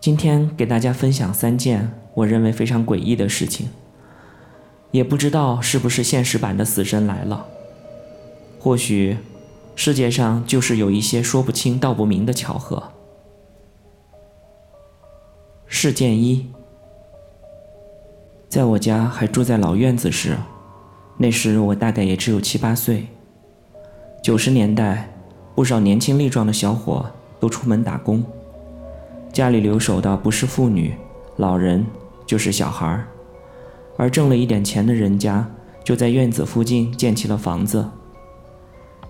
今天给大家分享三件我认为非常诡异的事情，也不知道是不是现实版的死神来了。或许，世界上就是有一些说不清道不明的巧合。事件一，在我家还住在老院子时，那时我大概也只有七八岁。九十年代，不少年轻力壮的小伙都出门打工，家里留守的不是妇女、老人，就是小孩儿，而挣了一点钱的人家就在院子附近建起了房子。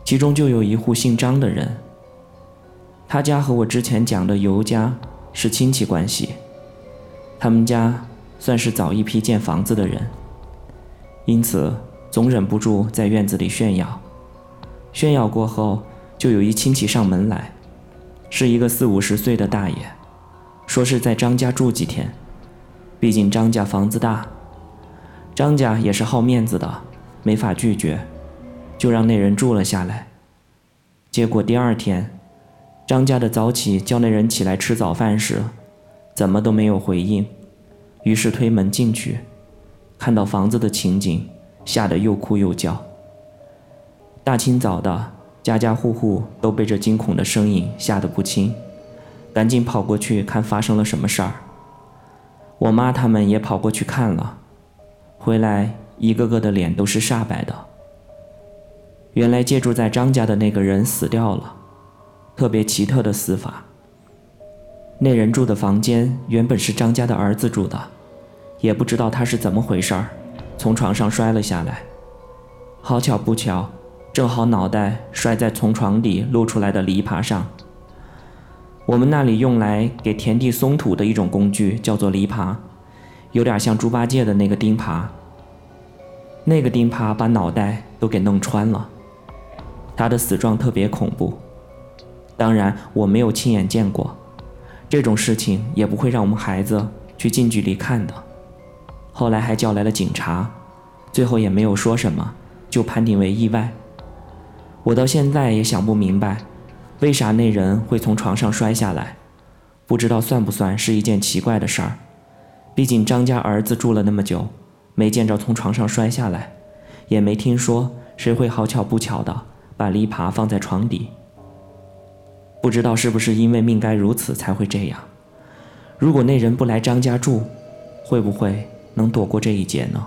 其中就有一户姓张的人，他家和我之前讲的尤家是亲戚关系，他们家算是早一批建房子的人，因此总忍不住在院子里炫耀。炫耀过后，就有一亲戚上门来，是一个四五十岁的大爷，说是在张家住几天。毕竟张家房子大，张家也是好面子的，没法拒绝，就让那人住了下来。结果第二天，张家的早起叫那人起来吃早饭时，怎么都没有回应，于是推门进去，看到房子的情景，吓得又哭又叫。大清早的，家家户户都被这惊恐的声音吓得不轻，赶紧跑过去看发生了什么事儿。我妈他们也跑过去看了，回来一个个的脸都是煞白的。原来借住在张家的那个人死掉了，特别奇特的死法。那人住的房间原本是张家的儿子住的，也不知道他是怎么回事儿，从床上摔了下来。好巧不巧。正好脑袋摔在从床底露出来的篱笆上。我们那里用来给田地松土的一种工具叫做篱笆，有点像猪八戒的那个钉耙。那个钉耙把脑袋都给弄穿了，他的死状特别恐怖。当然我没有亲眼见过，这种事情也不会让我们孩子去近距离看的。后来还叫来了警察，最后也没有说什么，就判定为意外。我到现在也想不明白，为啥那人会从床上摔下来？不知道算不算是一件奇怪的事儿。毕竟张家儿子住了那么久，没见着从床上摔下来，也没听说谁会好巧不巧的把篱笆放在床底。不知道是不是因为命该如此才会这样？如果那人不来张家住，会不会能躲过这一劫呢？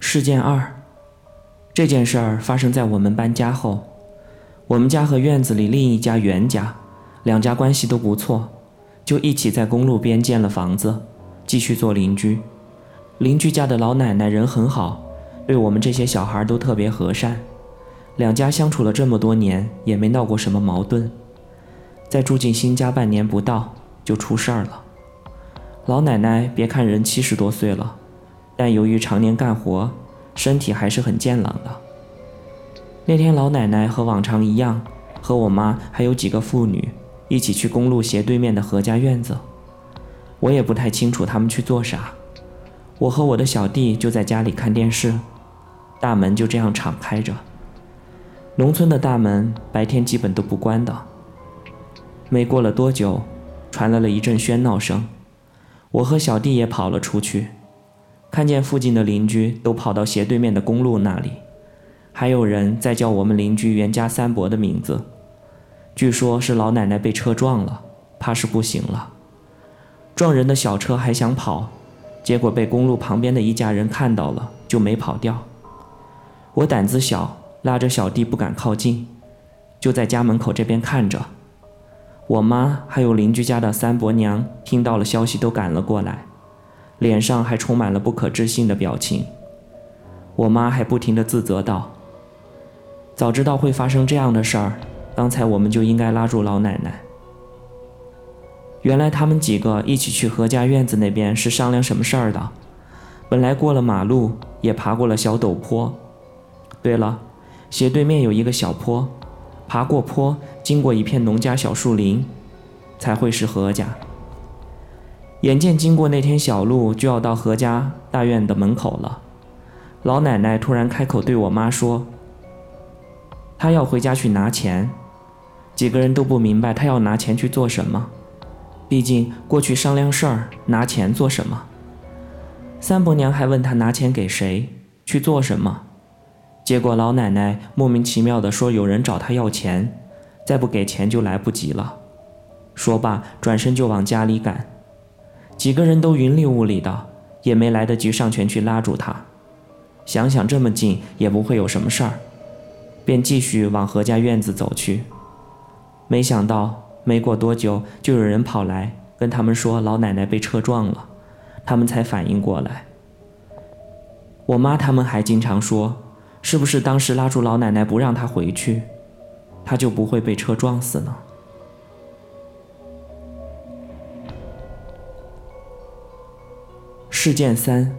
事件二，这件事儿发生在我们搬家后。我们家和院子里另一家袁家，两家关系都不错，就一起在公路边建了房子，继续做邻居。邻居家的老奶奶人很好，对我们这些小孩都特别和善。两家相处了这么多年，也没闹过什么矛盾。在住进新家半年不到，就出事儿了。老奶奶别看人七十多岁了。但由于常年干活，身体还是很健朗的。那天，老奶奶和往常一样，和我妈还有几个妇女一起去公路斜对面的何家院子。我也不太清楚他们去做啥。我和我的小弟就在家里看电视，大门就这样敞开着。农村的大门白天基本都不关的。没过了多久，传来了一阵喧闹声，我和小弟也跑了出去。看见附近的邻居都跑到斜对面的公路那里，还有人在叫我们邻居袁家三伯的名字，据说是老奶奶被车撞了，怕是不行了。撞人的小车还想跑，结果被公路旁边的一家人看到了，就没跑掉。我胆子小，拉着小弟不敢靠近，就在家门口这边看着。我妈还有邻居家的三伯娘听到了消息，都赶了过来。脸上还充满了不可置信的表情。我妈还不停地自责道：“早知道会发生这样的事儿，刚才我们就应该拉住老奶奶。”原来他们几个一起去何家院子那边是商量什么事儿的。本来过了马路，也爬过了小陡坡。对了，斜对面有一个小坡，爬过坡，经过一片农家小树林，才会是何家。眼见经过那天小路就要到何家大院的门口了，老奶奶突然开口对我妈说：“她要回家去拿钱。”几个人都不明白她要拿钱去做什么，毕竟过去商量事儿，拿钱做什么？三伯娘还问她拿钱给谁，去做什么？结果老奶奶莫名其妙地说有人找她要钱，再不给钱就来不及了。说罢，转身就往家里赶。几个人都云里雾里的，也没来得及上前去拉住他。想想这么近也不会有什么事儿，便继续往何家院子走去。没想到，没过多久，就有人跑来跟他们说老奶奶被车撞了，他们才反应过来。我妈他们还经常说，是不是当时拉住老奶奶不让她回去，她就不会被车撞死呢？事件三，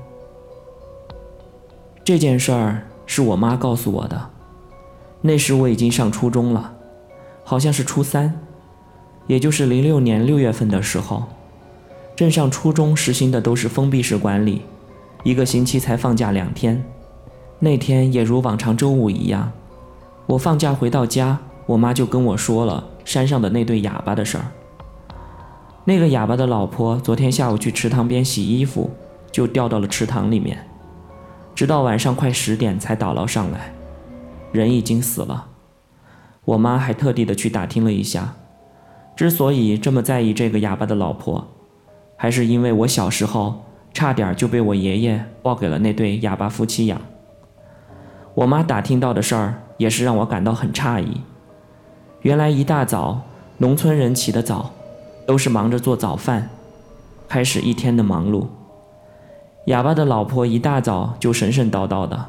这件事儿是我妈告诉我的，那时我已经上初中了。好像是初三，也就是零六年六月份的时候，镇上初中实行的都是封闭式管理，一个星期才放假两天。那天也如往常周五一样，我放假回到家，我妈就跟我说了山上的那对哑巴的事儿。那个哑巴的老婆昨天下午去池塘边洗衣服，就掉到了池塘里面，直到晚上快十点才打捞上来，人已经死了。我妈还特地的去打听了一下，之所以这么在意这个哑巴的老婆，还是因为我小时候差点就被我爷爷抱给了那对哑巴夫妻养。我妈打听到的事儿也是让我感到很诧异。原来一大早，农村人起得早，都是忙着做早饭，开始一天的忙碌。哑巴的老婆一大早就神神叨叨的。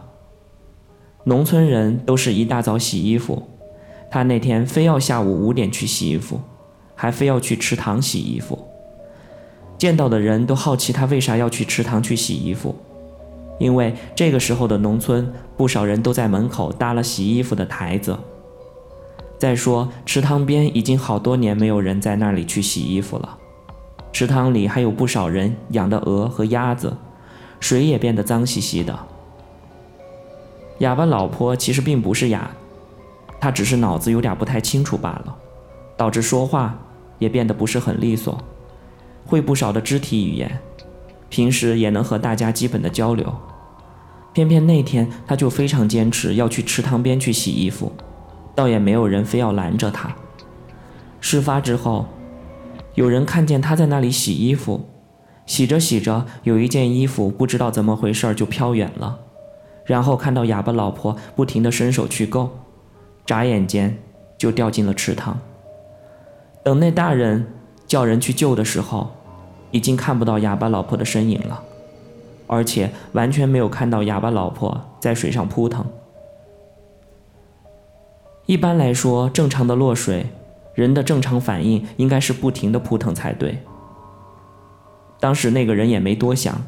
农村人都是一大早洗衣服。他那天非要下午五点去洗衣服，还非要去池塘洗衣服。见到的人都好奇他为啥要去池塘去洗衣服，因为这个时候的农村不少人都在门口搭了洗衣服的台子。再说池塘边已经好多年没有人在那里去洗衣服了，池塘里还有不少人养的鹅和鸭子，水也变得脏兮兮的。哑巴老婆其实并不是哑。他只是脑子有点不太清楚罢了，导致说话也变得不是很利索，会不少的肢体语言，平时也能和大家基本的交流。偏偏那天他就非常坚持要去池塘边去洗衣服，倒也没有人非要拦着他。事发之后，有人看见他在那里洗衣服，洗着洗着，有一件衣服不知道怎么回事就飘远了，然后看到哑巴老婆不停地伸手去够。眨眼间就掉进了池塘。等那大人叫人去救的时候，已经看不到哑巴老婆的身影了，而且完全没有看到哑巴老婆在水上扑腾。一般来说，正常的落水，人的正常反应应该是不停的扑腾才对。当时那个人也没多想，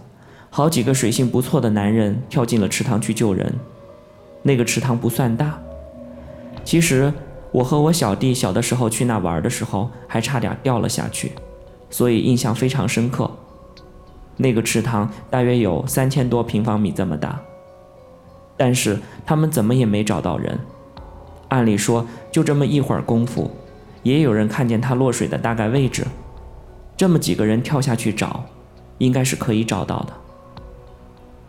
好几个水性不错的男人跳进了池塘去救人。那个池塘不算大。其实我和我小弟小的时候去那玩的时候，还差点掉了下去，所以印象非常深刻。那个池塘大约有三千多平方米这么大，但是他们怎么也没找到人。按理说就这么一会儿功夫，也有人看见他落水的大概位置，这么几个人跳下去找，应该是可以找到的。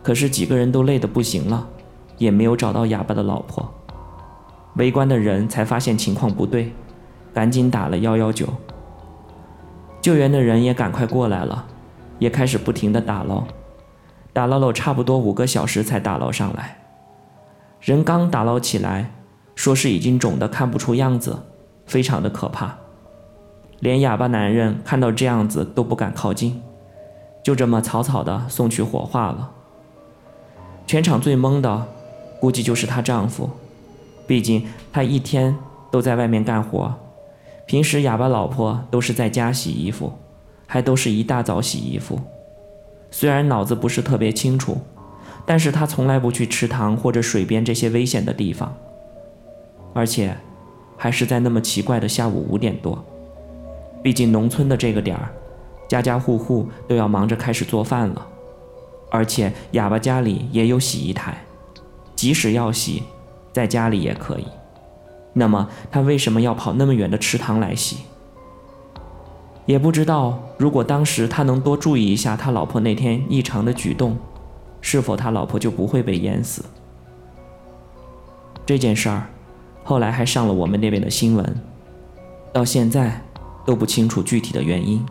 可是几个人都累得不行了，也没有找到哑巴的老婆。围观的人才发现情况不对，赶紧打了幺幺九。救援的人也赶快过来了，也开始不停地打捞，打捞了差不多五个小时才打捞上来。人刚打捞起来，说是已经肿得看不出样子，非常的可怕，连哑巴男人看到这样子都不敢靠近，就这么草草的送去火化了。全场最懵的，估计就是她丈夫。毕竟他一天都在外面干活，平时哑巴老婆都是在家洗衣服，还都是一大早洗衣服。虽然脑子不是特别清楚，但是他从来不去池塘或者水边这些危险的地方，而且还是在那么奇怪的下午五点多。毕竟农村的这个点儿，家家户户都要忙着开始做饭了，而且哑巴家里也有洗衣台，即使要洗。在家里也可以，那么他为什么要跑那么远的池塘来洗？也不知道，如果当时他能多注意一下他老婆那天异常的举动，是否他老婆就不会被淹死？这件事儿，后来还上了我们那边的新闻，到现在都不清楚具体的原因。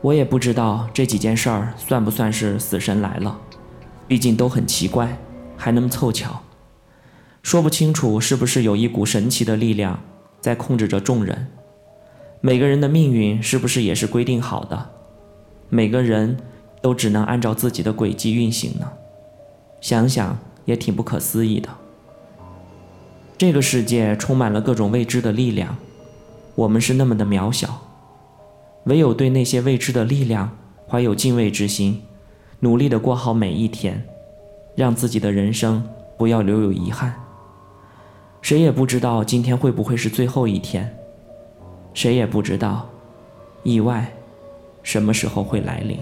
我也不知道这几件事儿算不算是死神来了，毕竟都很奇怪，还那么凑巧，说不清楚是不是有一股神奇的力量在控制着众人。每个人的命运是不是也是规定好的？每个人都只能按照自己的轨迹运行呢？想想也挺不可思议的。这个世界充满了各种未知的力量，我们是那么的渺小，唯有对那些未知的力量怀有敬畏之心，努力的过好每一天，让自己的人生不要留有遗憾。谁也不知道今天会不会是最后一天。谁也不知道，意外什么时候会来临。